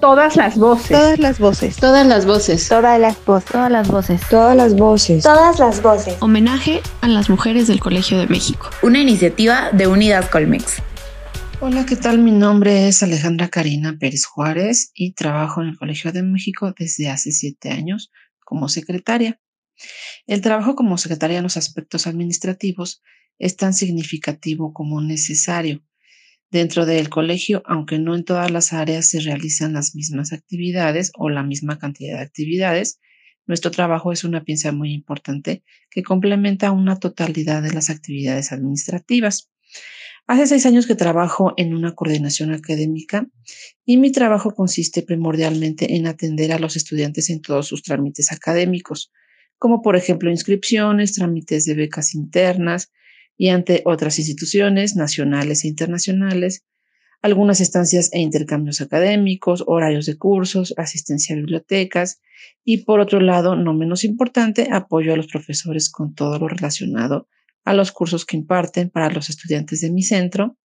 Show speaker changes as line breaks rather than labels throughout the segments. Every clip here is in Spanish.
Todas las voces.
Todas las voces.
Todas las voces.
Todas las voces.
Todas las voces.
Todas las voces.
Todas las voces.
Homenaje a las mujeres del Colegio de México.
Una iniciativa de Unidas Colmex.
Hola, ¿qué tal? Mi nombre es Alejandra Karina Pérez Juárez y trabajo en el Colegio de México desde hace siete años como secretaria. El trabajo como secretaria en los aspectos administrativos es tan significativo como necesario Dentro del colegio, aunque no en todas las áreas se realizan las mismas actividades o la misma cantidad de actividades, nuestro trabajo es una pieza muy importante que complementa una totalidad de las actividades administrativas. Hace seis años que trabajo en una coordinación académica y mi trabajo consiste primordialmente en atender a los estudiantes en todos sus trámites académicos, como por ejemplo inscripciones, trámites de becas internas, y ante otras instituciones nacionales e internacionales, algunas estancias e intercambios académicos, horarios de cursos, asistencia a bibliotecas y, por otro lado, no menos importante, apoyo a los profesores con todo lo relacionado a los cursos que imparten para los estudiantes de mi centro.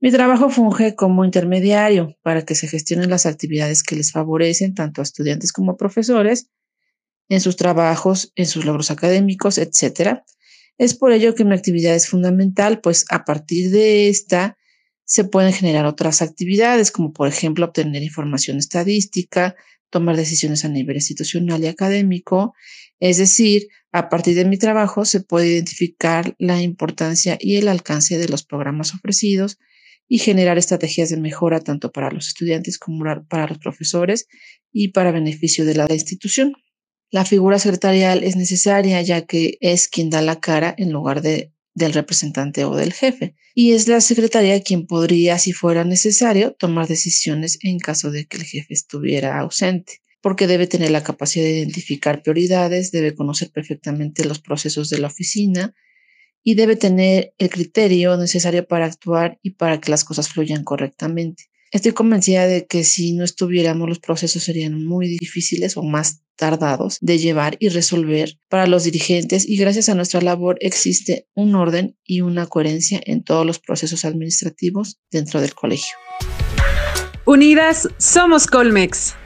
Mi trabajo funge como intermediario para que se gestionen las actividades que les favorecen tanto a estudiantes como a profesores en sus trabajos, en sus logros académicos, etcétera, es por ello que mi actividad es fundamental, pues a partir de esta se pueden generar otras actividades, como por ejemplo obtener información estadística, tomar decisiones a nivel institucional y académico. Es decir, a partir de mi trabajo se puede identificar la importancia y el alcance de los programas ofrecidos y generar estrategias de mejora tanto para los estudiantes como para los profesores y para beneficio de la institución. La figura secretarial es necesaria ya que es quien da la cara en lugar de, del representante o del jefe. Y es la secretaria quien podría, si fuera necesario, tomar decisiones en caso de que el jefe estuviera ausente porque debe tener la capacidad de identificar prioridades, debe conocer perfectamente los procesos de la oficina y debe tener el criterio necesario para actuar y para que las cosas fluyan correctamente. Estoy convencida de que si no estuviéramos los procesos serían muy difíciles o más tardados de llevar y resolver para los dirigentes y gracias a nuestra labor existe un orden y una coherencia en todos los procesos administrativos dentro del colegio.
Unidas somos Colmex.